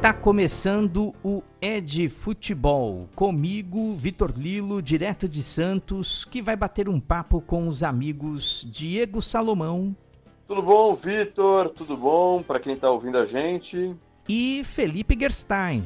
Tá começando o Ed Futebol, comigo, Vitor Lilo, direto de Santos, que vai bater um papo com os amigos Diego Salomão. Tudo bom, Vitor? Tudo bom para quem tá ouvindo a gente? E Felipe Gerstein.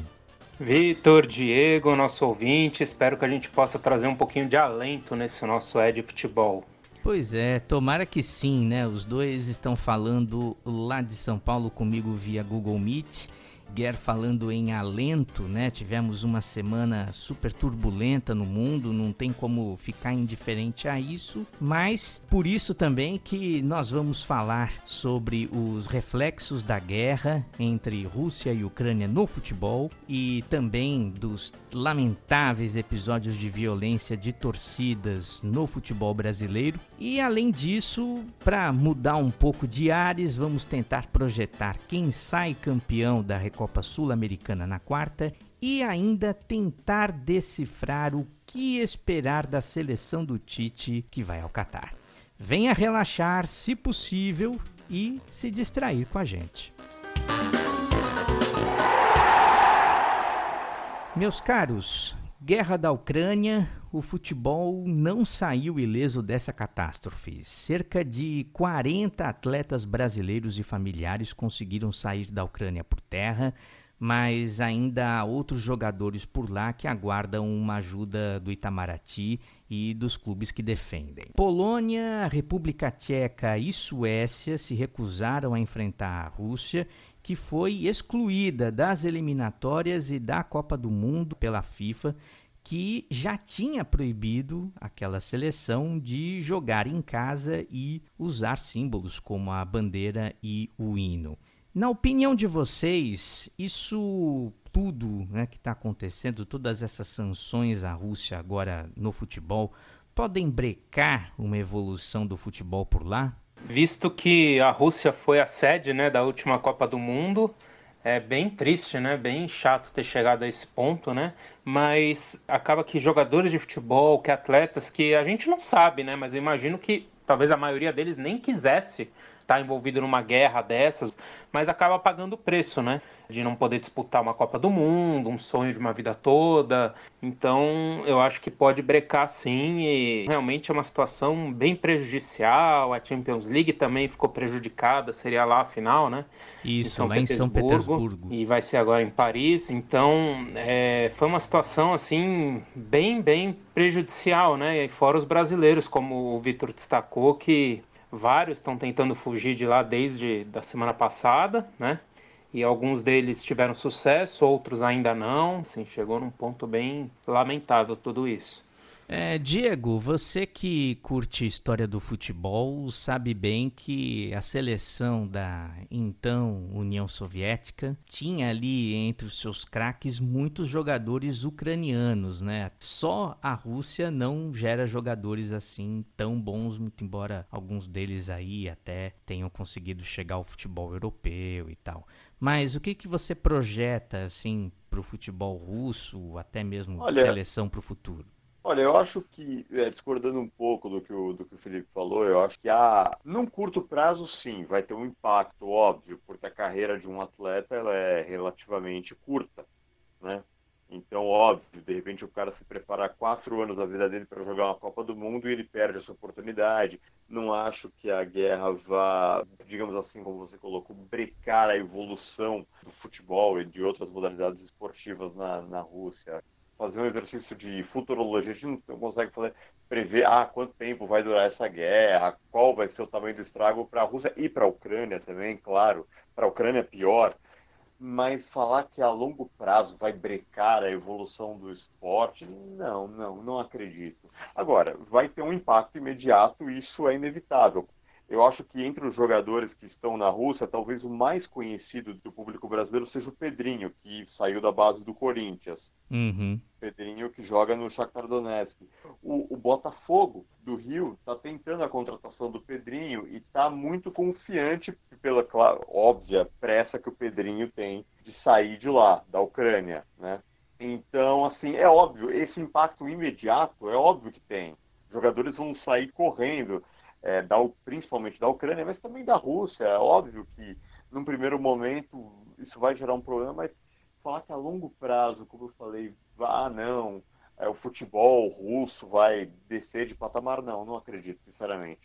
Vitor, Diego, nosso ouvinte, espero que a gente possa trazer um pouquinho de alento nesse nosso Ed Futebol. Pois é, tomara que sim, né? Os dois estão falando lá de São Paulo comigo via Google Meet Guer falando em alento, né? Tivemos uma semana super turbulenta no mundo, não tem como ficar indiferente a isso, mas por isso também que nós vamos falar sobre os reflexos da guerra entre Rússia e Ucrânia no futebol e também dos lamentáveis episódios de violência de torcidas no futebol brasileiro. E além disso, para mudar um pouco de ares, vamos tentar projetar quem sai campeão da Recopa Sul-Americana na quarta e ainda tentar decifrar o que esperar da seleção do Tite que vai ao Catar. Venha relaxar, se possível, e se distrair com a gente. Meus caros, guerra da Ucrânia, o futebol não saiu ileso dessa catástrofe. Cerca de 40 atletas brasileiros e familiares conseguiram sair da Ucrânia por terra, mas ainda há outros jogadores por lá que aguardam uma ajuda do Itamaraty e dos clubes que defendem. Polônia, República Tcheca e Suécia se recusaram a enfrentar a Rússia, que foi excluída das eliminatórias e da Copa do Mundo pela FIFA que já tinha proibido aquela seleção de jogar em casa e usar símbolos como a bandeira e o hino. Na opinião de vocês, isso tudo né, que está acontecendo, todas essas sanções à Rússia agora no futebol, podem brecar uma evolução do futebol por lá? Visto que a Rússia foi a sede né, da última Copa do Mundo, é bem triste, né? Bem chato ter chegado a esse ponto, né? Mas acaba que jogadores de futebol, que atletas que a gente não sabe, né? Mas eu imagino que talvez a maioria deles nem quisesse estar envolvido numa guerra dessas, mas acaba pagando o preço, né? De não poder disputar uma Copa do Mundo, um sonho de uma vida toda. Então, eu acho que pode brecar sim e realmente é uma situação bem prejudicial. A Champions League também ficou prejudicada, seria lá a final, né? Isso, em lá em São Petersburgo. E vai ser agora em Paris. Então, é, foi uma situação assim bem, bem prejudicial, né? E fora os brasileiros, como o Vitor destacou, que Vários estão tentando fugir de lá desde da semana passada, né? E alguns deles tiveram sucesso, outros ainda não. Assim, chegou num ponto bem lamentável tudo isso. É, Diego, você que curte história do futebol sabe bem que a seleção da então União Soviética tinha ali entre os seus craques muitos jogadores ucranianos, né? Só a Rússia não gera jogadores assim tão bons, muito embora alguns deles aí até tenham conseguido chegar ao futebol europeu e tal. Mas o que que você projeta assim para o futebol russo, até mesmo Olha... seleção para o futuro? Olha, eu acho que, é, discordando um pouco do que, o, do que o Felipe falou, eu acho que há, num curto prazo, sim, vai ter um impacto, óbvio, porque a carreira de um atleta ela é relativamente curta, né? Então, óbvio, de repente o cara se preparar quatro anos da vida dele para jogar uma Copa do Mundo e ele perde essa oportunidade. Não acho que a guerra vá, digamos assim, como você colocou, brecar a evolução do futebol e de outras modalidades esportivas na, na Rússia fazer um exercício de futurologia, a gente não consegue fazer, prever ah, quanto tempo vai durar essa guerra, qual vai ser o tamanho do estrago para a Rússia e para a Ucrânia também, claro. Para a Ucrânia é pior. Mas falar que a longo prazo vai brecar a evolução do esporte, não, não, não acredito. Agora, vai ter um impacto imediato, isso é inevitável. Eu acho que entre os jogadores que estão na Rússia, talvez o mais conhecido do público brasileiro seja o Pedrinho, que saiu da base do Corinthians. Uhum. Pedrinho que joga no Shakhtar Donetsk. O, o Botafogo do Rio está tentando a contratação do Pedrinho e está muito confiante pela claro, óbvia pressa que o Pedrinho tem de sair de lá, da Ucrânia, né? Então, assim, é óbvio, esse impacto imediato é óbvio que tem. Os jogadores vão sair correndo é, da, principalmente da Ucrânia, mas também da Rússia. É óbvio que, num primeiro momento, isso vai gerar um problema, mas falar que a longo prazo, como eu falei, ah, não, é, o futebol russo vai descer de patamar, não, não acredito, sinceramente.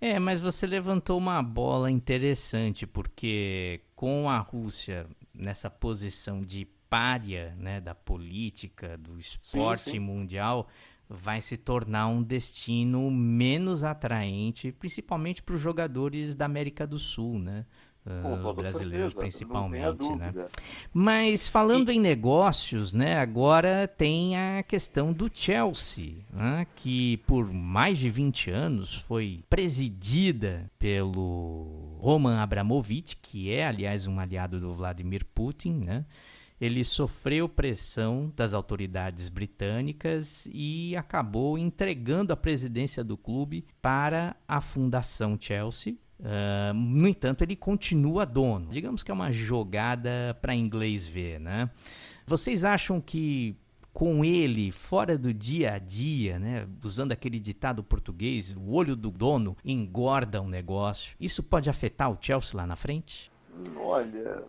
É, mas você levantou uma bola interessante, porque com a Rússia nessa posição de párea né, da política, do esporte sim, sim. mundial, vai se tornar um destino menos atraente, principalmente para os jogadores da América do Sul, né? Uh, os brasileiros certeza, principalmente, né? Mas falando em negócios, né? Agora tem a questão do Chelsea, né, que por mais de 20 anos foi presidida pelo Roman Abramovich, que é aliás um aliado do Vladimir Putin, né? Ele sofreu pressão das autoridades britânicas e acabou entregando a presidência do clube para a Fundação Chelsea. Uh, no entanto, ele continua dono. Digamos que é uma jogada para inglês ver, né? Vocês acham que com ele fora do dia a dia, né, usando aquele ditado português, o olho do dono engorda um negócio. Isso pode afetar o Chelsea lá na frente? Olha,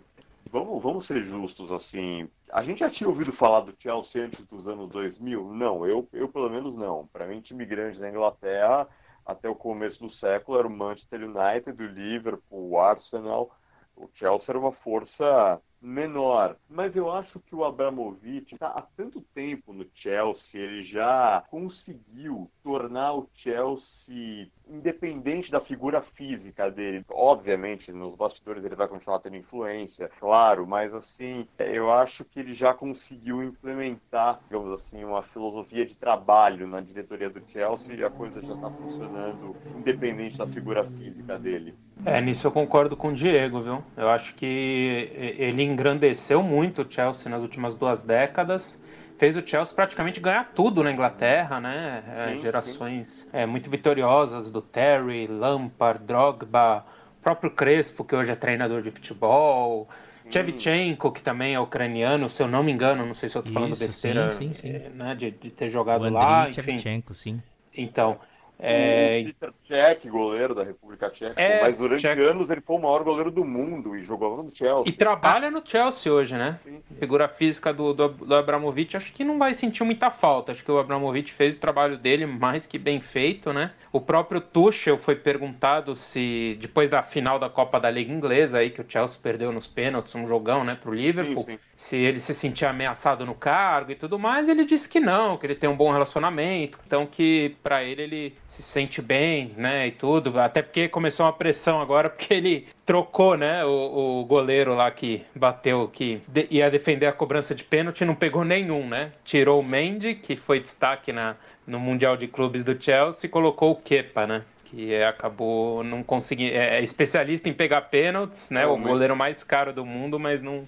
Vamos, vamos ser justos, assim. A gente já tinha ouvido falar do Chelsea antes dos anos 2000? Não, eu, eu pelo menos não. Para mim, time grande na Inglaterra, até o começo do século, era o Manchester United, o Liverpool, o Arsenal. O Chelsea era uma força menor. Mas eu acho que o Abramovich está há tanto tempo no Chelsea, ele já conseguiu tornar o Chelsea independente da figura física dele. Obviamente, nos bastidores ele vai continuar tendo influência, claro, mas assim, eu acho que ele já conseguiu implementar, digamos assim, uma filosofia de trabalho na diretoria do Chelsea e a coisa já está funcionando independente da figura física dele. É, nisso eu concordo com o Diego, viu? Eu acho que ele engrandeceu muito o Chelsea nas últimas duas décadas fez o Chelsea praticamente ganhar tudo na Inglaterra, né? É, sim, gerações é, muito vitoriosas do Terry, Lampard, Drogba, próprio Crespo, que hoje é treinador de futebol, Chevchenko, que também é ucraniano, se eu não me engano, não sei se eu estou falando besteira, sim, sim, sim. É, né, de, de, ter jogado o lá. Shevchenko, sim. Então, é... O Peter Cech, goleiro da República Tcheca, é, mas durante Czech... anos ele foi o maior goleiro do mundo e jogou no Chelsea. E trabalha no Chelsea hoje, né? Sim, sim. Figura física do, do, do, Abramovich, acho que não vai sentir muita falta. Acho que o Abramovich fez o trabalho dele mais que bem feito, né? O próprio Tuchel foi perguntado se, depois da final da Copa da Liga Inglesa, aí que o Chelsea perdeu nos pênaltis, um jogão, né, pro Liverpool, sim, se ele se sentia ameaçado no cargo e tudo mais, ele disse que não, que ele tem um bom relacionamento, então que para ele ele se sente bem, né, e tudo, até porque começou uma pressão agora porque ele trocou, né, o, o goleiro lá que bateu, que de, ia defender a cobrança de pênalti, não pegou nenhum, né, tirou o Mendy, que foi destaque na, no Mundial de Clubes do Chelsea, e colocou o Kepa, né, que acabou não conseguindo, é, é especialista em pegar pênaltis, né, o goleiro mais caro do mundo, mas não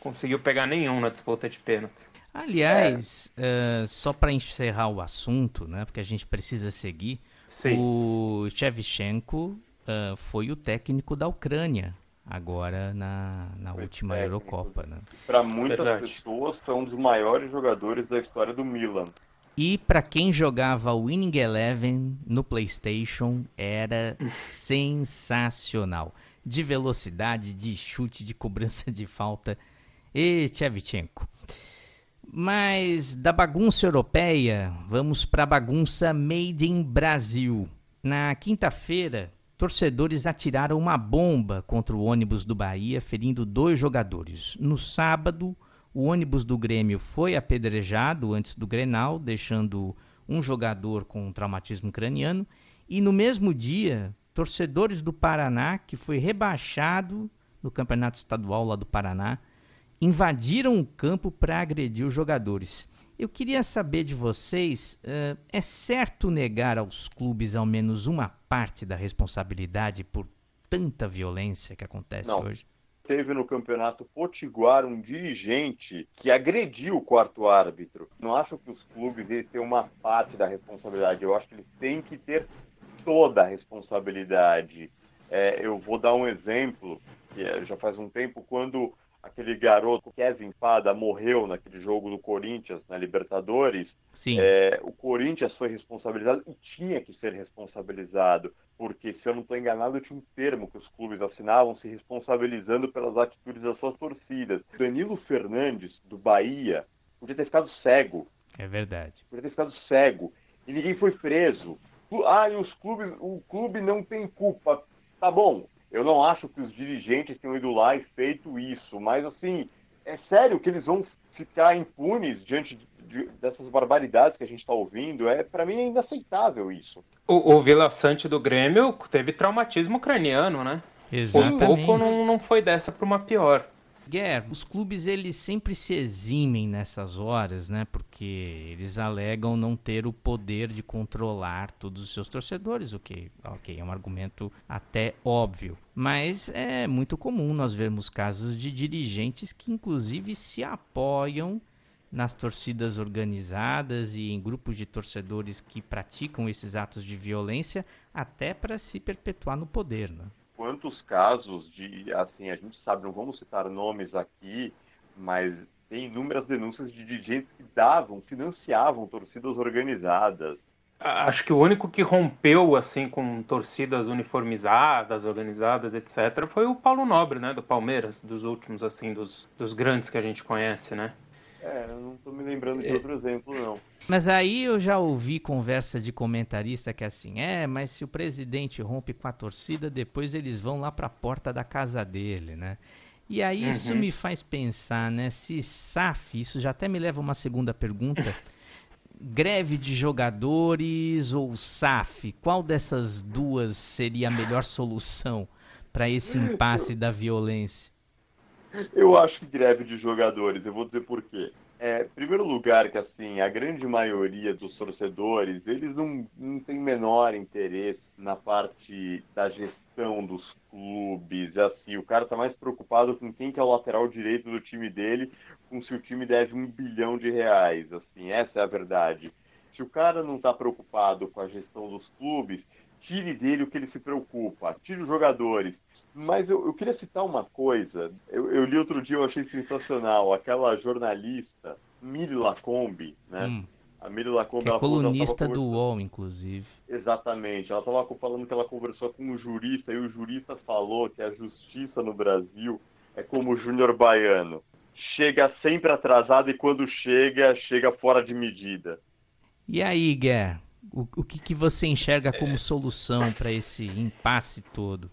conseguiu pegar nenhum na disputa de pênaltis. Aliás, é. uh, só para encerrar o assunto, né, porque a gente precisa seguir, Sim. o Shevchenko uh, foi o técnico da Ucrânia agora na, na última técnico. Eurocopa. Né? Para muitas Verdade. pessoas, foi um dos maiores jogadores da história do Milan. E para quem jogava Winning Eleven no PlayStation, era sensacional. De velocidade, de chute, de cobrança de falta e Tchevchenko. Mas da bagunça europeia, vamos para a bagunça made in Brasil. Na quinta-feira, torcedores atiraram uma bomba contra o ônibus do Bahia, ferindo dois jogadores. No sábado, o ônibus do Grêmio foi apedrejado antes do Grenal, deixando um jogador com traumatismo craniano. E no mesmo dia, torcedores do Paraná, que foi rebaixado no Campeonato Estadual lá do Paraná, invadiram o campo para agredir os jogadores. Eu queria saber de vocês: uh, é certo negar aos clubes ao menos uma parte da responsabilidade por tanta violência que acontece Não. hoje? Teve no campeonato potiguar um dirigente que agrediu o quarto árbitro. Não acho que os clubes têm uma parte da responsabilidade. Eu acho que eles têm que ter toda a responsabilidade. É, eu vou dar um exemplo, que é, já faz um tempo, quando aquele garoto Kevin Pada morreu naquele jogo do Corinthians na Libertadores, Sim. É, o Corinthians foi responsabilizado e tinha que ser responsabilizado, porque se eu não estou enganado, tinha um termo que os clubes assinavam se responsabilizando pelas atitudes das suas torcidas. Danilo Fernandes do Bahia podia ter ficado cego. É verdade. Podia ter ficado cego e ninguém foi preso. Ah, e os clubes, o clube não tem culpa. Tá bom, eu não acho que os dirigentes tenham ido lá e feito isso, mas assim, é sério que eles vão ficar impunes diante de, de, dessas barbaridades que a gente está ouvindo? É para mim é inaceitável isso. O, o Vila Sante do Grêmio teve traumatismo ucraniano, né? Exatamente. Um pouco não, não foi dessa para uma pior. Guerra, os clubes eles sempre se eximem nessas horas, né? Porque eles alegam não ter o poder de controlar todos os seus torcedores, o que, ok, é um argumento até óbvio. Mas é muito comum nós vermos casos de dirigentes que inclusive se apoiam nas torcidas organizadas e em grupos de torcedores que praticam esses atos de violência até para se perpetuar no poder, né? Quantos casos de, assim, a gente sabe, não vamos citar nomes aqui, mas tem inúmeras denúncias de dirigentes que davam, financiavam torcidas organizadas. Acho que o único que rompeu assim com torcidas uniformizadas, organizadas, etc, foi o Paulo Nobre, né, do Palmeiras, dos últimos assim, dos, dos grandes que a gente conhece, né? É, eu não tô me lembrando de é. outro exemplo, não. Mas aí eu já ouvi conversa de comentarista que é assim, é, mas se o presidente rompe com a torcida, depois eles vão lá para a porta da casa dele, né? E aí uhum. isso me faz pensar, né? Se SAF, isso já até me leva a uma segunda pergunta. greve de jogadores ou SAF? Qual dessas duas seria a melhor solução para esse impasse da violência? Eu acho que greve de jogadores, eu vou dizer por quê. É, primeiro lugar que assim, a grande maioria dos torcedores, eles não, não têm menor interesse na parte da gestão dos clubes, assim, o cara tá mais preocupado com quem que é o lateral direito do time dele, com se o time deve um bilhão de reais, assim, essa é a verdade. Se o cara não está preocupado com a gestão dos clubes, tire dele o que ele se preocupa, tire os jogadores, mas eu, eu, queria citar uma coisa. Eu, eu, li outro dia, eu achei sensacional. Aquela jornalista, Miri Lacombe, né? Hum. A Miri Lacombe... Que é colunista do UOL, inclusive. Exatamente. Ela estava falando que ela conversou com um jurista e o jurista falou que a justiça no Brasil é como o Júnior Baiano. Chega sempre atrasado e quando chega, chega fora de medida. E aí, Guer? O, o que, que você enxerga como solução para esse impasse todo?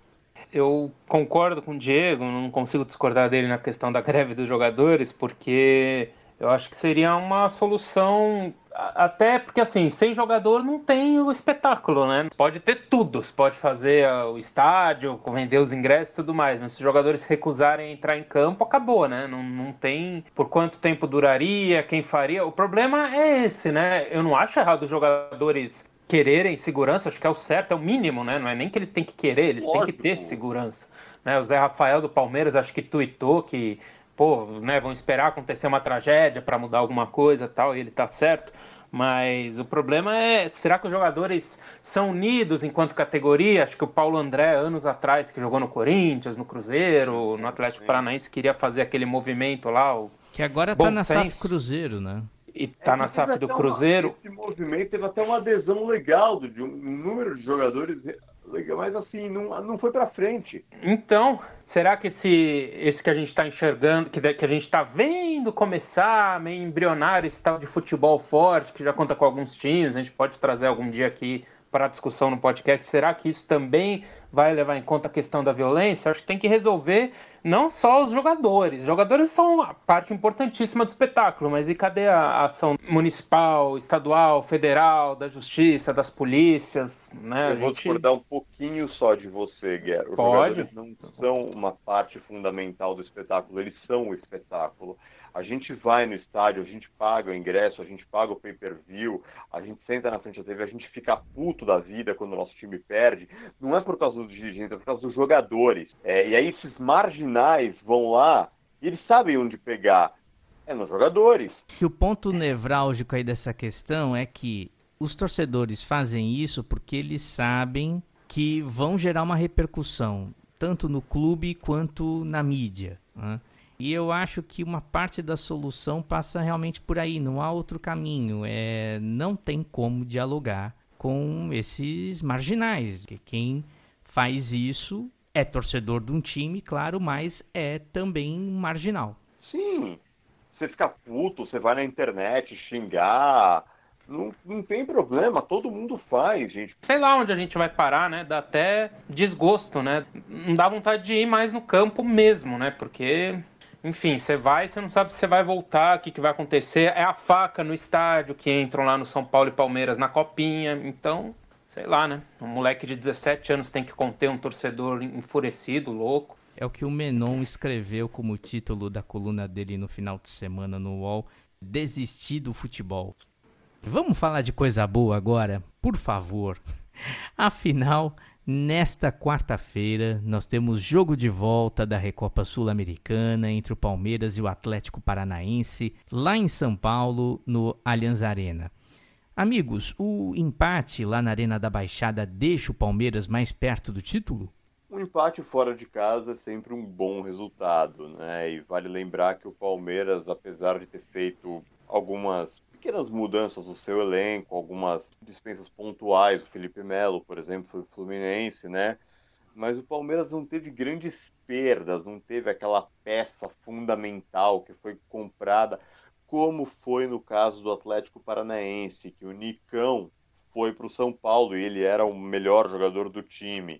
Eu concordo com o Diego, não consigo discordar dele na questão da greve dos jogadores, porque eu acho que seria uma solução. Até porque, assim, sem jogador não tem o espetáculo, né? Pode ter tudo, você pode fazer o estádio, vender os ingressos e tudo mais, mas se os jogadores recusarem entrar em campo, acabou, né? Não, não tem por quanto tempo duraria, quem faria. O problema é esse, né? Eu não acho errado os jogadores quererem segurança, acho que é o certo, é o mínimo, né? Não é nem que eles têm que querer, eles Lógico. têm que ter segurança. Né? O Zé Rafael do Palmeiras acho que tuitou que, pô, né, vão esperar acontecer uma tragédia para mudar alguma coisa tal, e ele tá certo. Mas o problema é, será que os jogadores são unidos enquanto categoria? Acho que o Paulo André, anos atrás, que jogou no Corinthians, no Cruzeiro, no Atlético Paranaense, queria fazer aquele movimento lá. O que agora tá na SAF Cruzeiro, né? E tá é, na SAF do Cruzeiro. Uma, esse movimento teve até uma adesão legal de um número de jogadores legal, mas assim, não, não foi para frente. Então, será que esse, esse que a gente está enxergando, que, que a gente está vendo começar, meio embrionário, esse tal de futebol forte, que já conta com alguns times, a gente pode trazer algum dia aqui para discussão no podcast, será que isso também vai levar em conta a questão da violência? Acho que tem que resolver não só os jogadores. Os jogadores são a parte importantíssima do espetáculo, mas e cadê a ação municipal, estadual, federal, da justiça, das polícias? Né? Eu vou discordar um pouquinho só de você, Guerra. Os Pode? jogadores não são uma parte fundamental do espetáculo, eles são o espetáculo. A gente vai no estádio, a gente paga o ingresso, a gente paga o pay-per-view, a gente senta na frente da TV, a gente fica puto da vida quando o nosso time perde. Não é por causa dos dirigentes, é por causa dos jogadores. É, e aí esses marginais vão lá e eles sabem onde pegar. É nos jogadores. E o ponto nevrálgico aí dessa questão é que os torcedores fazem isso porque eles sabem que vão gerar uma repercussão, tanto no clube quanto na mídia. Né? E eu acho que uma parte da solução passa realmente por aí, não há outro caminho. É, não tem como dialogar com esses marginais. Quem faz isso é torcedor de um time, claro, mas é também marginal. Sim. Você fica puto, você vai na internet xingar. Não, não tem problema, todo mundo faz, gente. Sei lá onde a gente vai parar, né? Dá até desgosto, né? Não dá vontade de ir mais no campo mesmo, né? Porque enfim, você vai, você não sabe se você vai voltar, o que, que vai acontecer. É a faca no estádio que entram lá no São Paulo e Palmeiras na copinha. Então, sei lá, né? Um moleque de 17 anos tem que conter um torcedor enfurecido, louco. É o que o Menon escreveu como título da coluna dele no final de semana no UOL: Desistir do futebol. Vamos falar de coisa boa agora? Por favor. Afinal, Nesta quarta-feira, nós temos jogo de volta da Recopa Sul-Americana entre o Palmeiras e o Atlético Paranaense, lá em São Paulo, no Allianz Arena. Amigos, o empate lá na Arena da Baixada deixa o Palmeiras mais perto do título? Um empate fora de casa é sempre um bom resultado, né? E vale lembrar que o Palmeiras, apesar de ter feito algumas pequenas mudanças no seu elenco, algumas dispensas pontuais. O Felipe Melo, por exemplo, foi Fluminense, né? Mas o Palmeiras não teve grandes perdas, não teve aquela peça fundamental que foi comprada, como foi no caso do Atlético Paranaense, que o Nicão foi para o São Paulo e ele era o melhor jogador do time.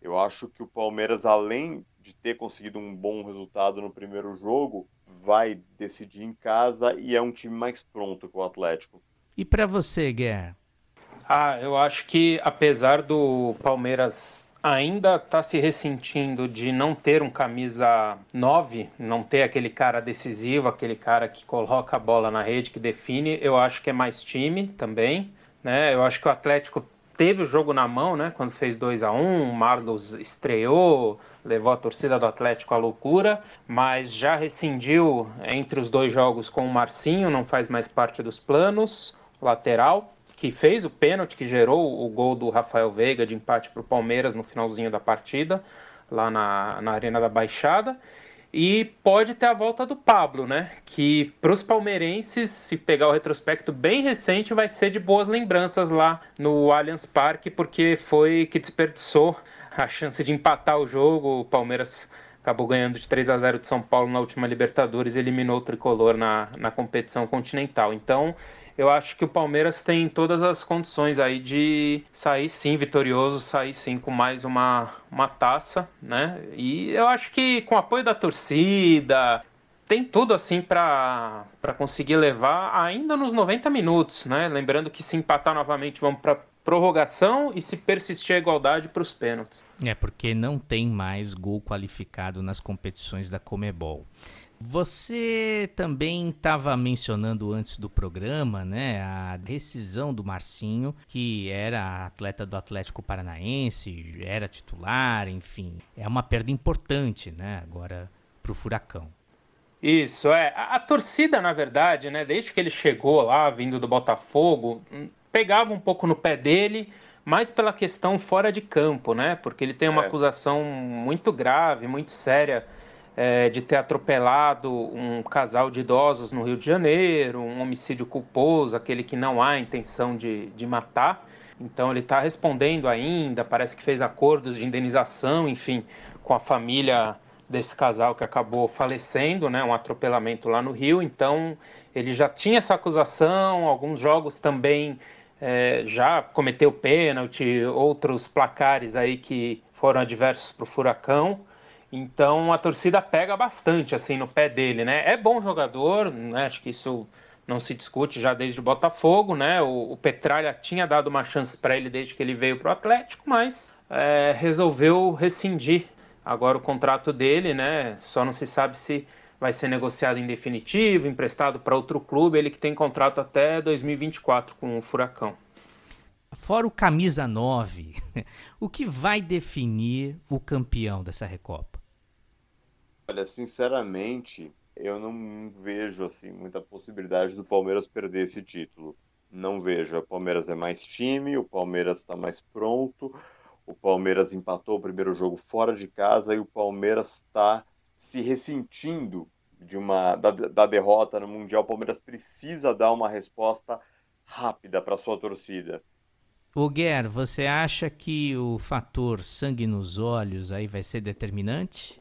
Eu acho que o Palmeiras, além de ter conseguido um bom resultado no primeiro jogo, vai decidir em casa e é um time mais pronto que o Atlético. E para você, Guerra? Ah, eu acho que apesar do Palmeiras ainda tá se ressentindo de não ter um camisa 9, não ter aquele cara decisivo, aquele cara que coloca a bola na rede, que define, eu acho que é mais time também, né? Eu acho que o Atlético teve o jogo na mão, né? Quando fez 2 a 1 um, o Marlos estreou, levou a torcida do Atlético à loucura, mas já rescindiu entre os dois jogos com o Marcinho, não faz mais parte dos planos, lateral, que fez o pênalti que gerou o gol do Rafael Veiga de empate para o Palmeiras no finalzinho da partida, lá na, na Arena da Baixada. E pode ter a volta do Pablo, né? Que para os palmeirenses, se pegar o retrospecto bem recente, vai ser de boas lembranças lá no Allianz Parque, porque foi que desperdiçou a chance de empatar o jogo. O Palmeiras acabou ganhando de 3 a 0 de São Paulo na última Libertadores e eliminou o tricolor na, na competição continental. Então, eu acho que o Palmeiras tem todas as condições aí de sair sim vitorioso, sair sim com mais uma, uma taça, né? E eu acho que com o apoio da torcida, tem tudo assim para conseguir levar ainda nos 90 minutos, né? Lembrando que se empatar novamente vamos para prorrogação e se persistir a igualdade para os pênaltis. É porque não tem mais gol qualificado nas competições da Comebol. Você também estava mencionando antes do programa, né, a rescisão do Marcinho, que era atleta do Atlético Paranaense, era titular, enfim, é uma perda importante, né, agora para o Furacão. Isso, é. A, a, torcida, na verdade, né, desde que ele chegou lá, vindo do Botafogo, hum, pegava um pouco no pé dele, mais pela questão fora de campo, né, porque ele tem uma é. acusação muito grave, muito séria é, de ter atropelado um casal de idosos no Rio de Janeiro, um homicídio culposo, aquele que não há intenção de, de matar. Então ele está respondendo ainda, parece que fez acordos de indenização, enfim, com a família desse casal que acabou falecendo, né, um atropelamento lá no Rio. Então ele já tinha essa acusação, alguns jogos também é, já cometeu pênalti, outros placares aí que foram adversos para o Furacão. Então a torcida pega bastante assim no pé dele, né? É bom jogador, né? Acho que isso não se discute já desde o Botafogo, né? O, o Petralha tinha dado uma chance para ele desde que ele veio para o Atlético, mas é, resolveu rescindir agora o contrato dele, né? Só não se sabe se vai ser negociado em definitivo, emprestado para outro clube, ele que tem contrato até 2024 com o Furacão. Fora o camisa 9, o que vai definir o campeão dessa Recopa? Olha, sinceramente, eu não vejo assim muita possibilidade do Palmeiras perder esse título. Não vejo. O Palmeiras é mais time, o Palmeiras está mais pronto. O Palmeiras empatou o primeiro jogo fora de casa e o Palmeiras está se ressentindo de uma da, da derrota no Mundial, o Palmeiras precisa dar uma resposta rápida para sua torcida. O Guer, você acha que o fator sangue nos olhos aí vai ser determinante?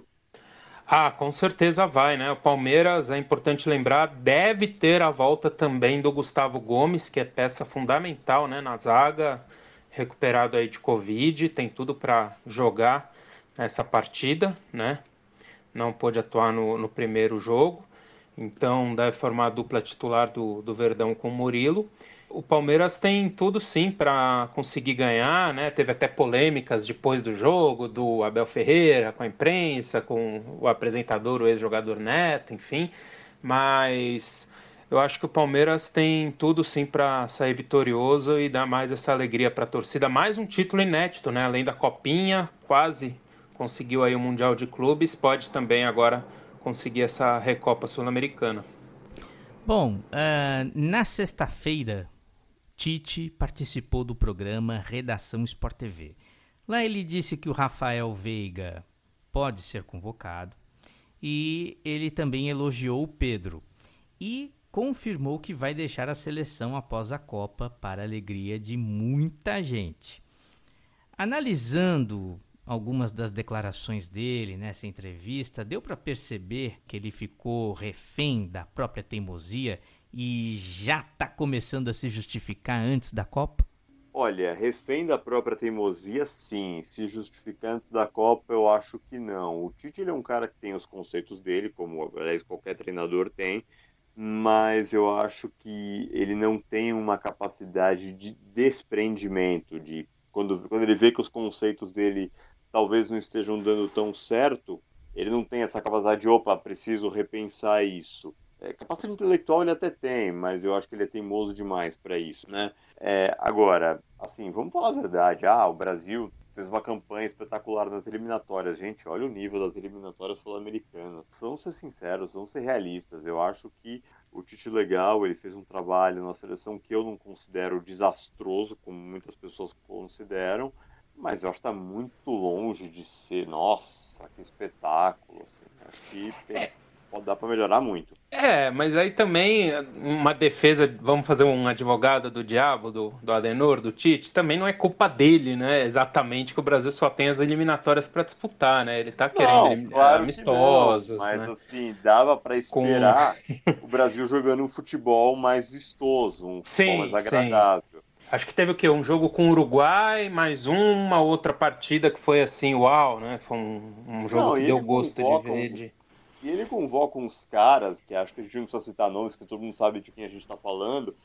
Ah, com certeza vai, né? O Palmeiras, é importante lembrar, deve ter a volta também do Gustavo Gomes, que é peça fundamental, né, na zaga, recuperado aí de Covid, tem tudo para jogar essa partida, né? Não pôde atuar no, no primeiro jogo, então deve formar a dupla titular do, do Verdão com o Murilo. O Palmeiras tem tudo sim para conseguir ganhar, né? Teve até polêmicas depois do jogo, do Abel Ferreira com a imprensa, com o apresentador, o ex-jogador Neto, enfim. Mas eu acho que o Palmeiras tem tudo sim para sair vitorioso e dar mais essa alegria para a torcida. Mais um título inédito, né? Além da copinha, quase conseguiu aí o Mundial de Clubes, pode também agora conseguir essa Recopa Sul-Americana. Bom, uh, na sexta-feira, Tite participou do programa Redação Sport TV. Lá ele disse que o Rafael Veiga pode ser convocado e ele também elogiou o Pedro e confirmou que vai deixar a seleção após a Copa para a alegria de muita gente. Analisando algumas das declarações dele nessa entrevista, deu para perceber que ele ficou refém da própria teimosia e já está começando a se justificar antes da Copa? Olha, refém da própria teimosia, sim. Se justificar antes da Copa, eu acho que não. O Tite é um cara que tem os conceitos dele, como aliás qualquer treinador tem, mas eu acho que ele não tem uma capacidade de desprendimento, de quando, quando ele vê que os conceitos dele talvez não estejam dando tão certo, ele não tem essa capacidade de, opa, preciso repensar isso. É, capacidade intelectual ele até tem, mas eu acho que ele é teimoso demais para isso, né? É, agora, assim, vamos falar a verdade. Ah, o Brasil fez uma campanha espetacular nas eliminatórias. Gente, olha o nível das eliminatórias sul-americanas. Vamos ser sinceros, vamos ser realistas. Eu acho que o Tite legal, ele fez um trabalho na seleção que eu não considero desastroso, como muitas pessoas consideram, mas eu acho que está muito longe de ser, nossa, que espetáculo. Assim. Acho que tem... dar para melhorar muito. É, mas aí também uma defesa, vamos fazer um advogado do diabo, do, do Adenor, do Tite, também não é culpa dele, né? Exatamente que o Brasil só tem as eliminatórias para disputar, né? Ele tá querendo não, claro amistosos, não, mas né? assim, dava para esperar Com... o Brasil jogando um futebol mais vistoso, um sim, futebol mais agradável. Sim. Acho que teve o quê? Um jogo com o Uruguai, mais uma outra partida que foi assim, uau, né? Foi um, um jogo não, que deu gosto de ver. E ele convoca uns caras, que acho que a gente não precisa citar nomes, que todo mundo sabe de quem a gente está falando,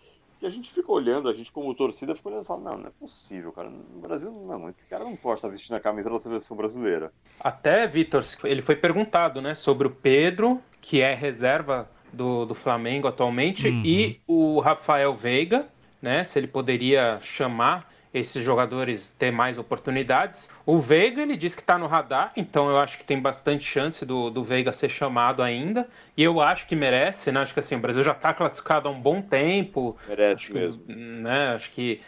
que a gente fica olhando, a gente como torcida fica olhando e fala, não, não é possível, cara. No Brasil, não, esse cara não pode estar vestindo a camisa da seleção brasileira. Até, Vitor, ele foi perguntado, né, sobre o Pedro, que é reserva do, do Flamengo atualmente, uhum. e o Rafael Veiga, né, se ele poderia chamar esses jogadores ter mais oportunidades. O Veiga, ele diz que está no radar, então eu acho que tem bastante chance do, do Veiga ser chamado ainda. E eu acho que merece, né? Acho que assim, o Brasil já está classificado há um bom tempo. Merece acho mesmo. Que, né? Acho que,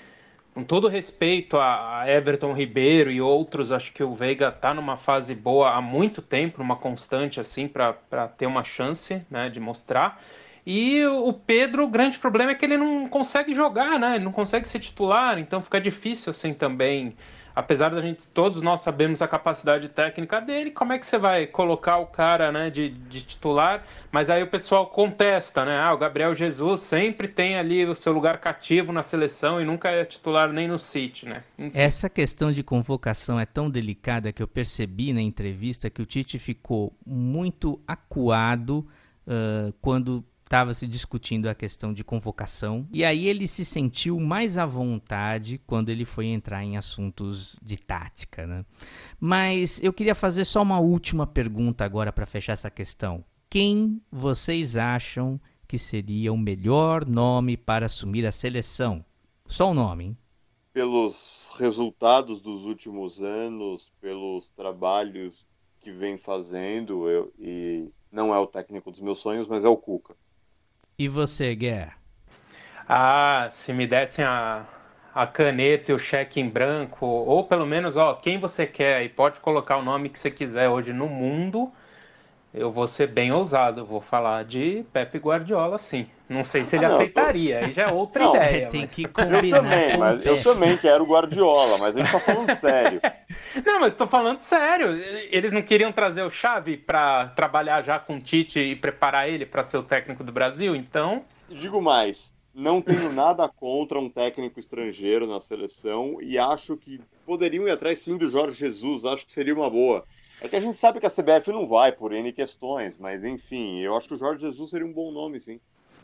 com todo respeito a Everton Ribeiro e outros, acho que o Veiga está numa fase boa há muito tempo, numa constante, assim, para ter uma chance né, de mostrar. E o Pedro, o grande problema é que ele não consegue jogar, né? Ele não consegue ser titular, então fica difícil assim também. Apesar da gente, todos nós sabemos a capacidade técnica dele, como é que você vai colocar o cara né, de, de titular? Mas aí o pessoal contesta, né? Ah, o Gabriel Jesus sempre tem ali o seu lugar cativo na seleção e nunca é titular nem no City, né? Essa questão de convocação é tão delicada que eu percebi na entrevista que o Tite ficou muito acuado uh, quando estava se discutindo a questão de convocação e aí ele se sentiu mais à vontade quando ele foi entrar em assuntos de tática, né? Mas eu queria fazer só uma última pergunta agora para fechar essa questão. Quem vocês acham que seria o melhor nome para assumir a seleção? Só o nome, hein? Pelos resultados dos últimos anos, pelos trabalhos que vem fazendo, eu, e não é o técnico dos meus sonhos, mas é o Cuca. E você, Guerra? Ah, se me dessem a, a caneta e o cheque em branco, ou pelo menos, ó, quem você quer e pode colocar o nome que você quiser hoje no mundo, eu vou ser bem ousado, vou falar de Pepe Guardiola, sim. Não sei se ele ah, não, aceitaria, tô... aí já é outra não, ideia. Tem mas... que combinar eu também, mas eu também quero o Guardiola, mas a gente tá falando sério. Não, mas tô falando sério. Eles não queriam trazer o Xavi para trabalhar já com o Tite e preparar ele para ser o técnico do Brasil, então. Digo mais, não tenho nada contra um técnico estrangeiro na seleção e acho que poderiam ir atrás sim do Jorge Jesus, acho que seria uma boa. É que a gente sabe que a CBF não vai por N questões, mas enfim, eu acho que o Jorge Jesus seria um bom nome, sim.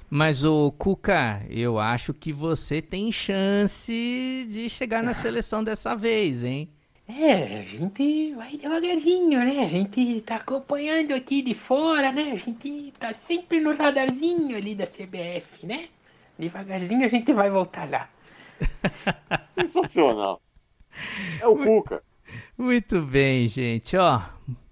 Mas o Cuca, eu acho que você tem chance de chegar na seleção dessa vez, hein? É, a gente vai devagarzinho, né? A gente tá acompanhando aqui de fora, né? A gente tá sempre no radarzinho ali da CBF, né? Devagarzinho a gente vai voltar lá. Sensacional. É o Cuca. Muito bem, gente. Ó,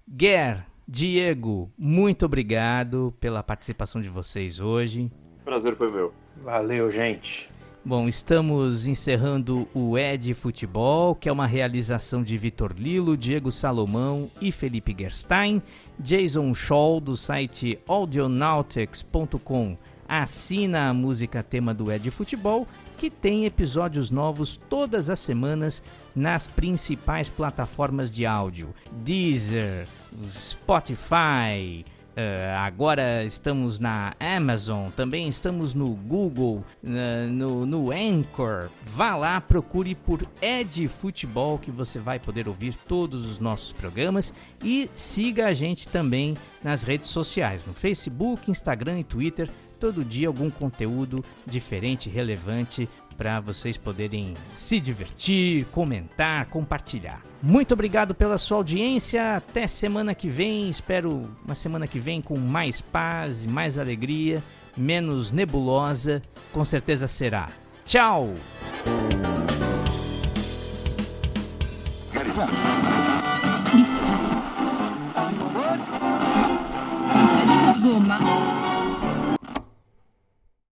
Guer, Diego, muito obrigado pela participação de vocês hoje. Prazer foi meu. Valeu, gente. Bom, estamos encerrando o Ed Futebol, que é uma realização de Vitor Lilo, Diego Salomão e Felipe Gerstein. Jason Scholl, do site audionautics.com, assina a música tema do Ed Futebol, que tem episódios novos todas as semanas nas principais plataformas de áudio: Deezer, Spotify. Uh, agora estamos na Amazon, também estamos no Google, uh, no, no Anchor. Vá lá, procure por Ed Futebol que você vai poder ouvir todos os nossos programas e siga a gente também nas redes sociais, no Facebook, Instagram e Twitter. Todo dia algum conteúdo diferente, relevante para vocês poderem se divertir, comentar, compartilhar. Muito obrigado pela sua audiência. Até semana que vem. Espero uma semana que vem com mais paz, mais alegria, menos nebulosa. Com certeza será. Tchau! Goma.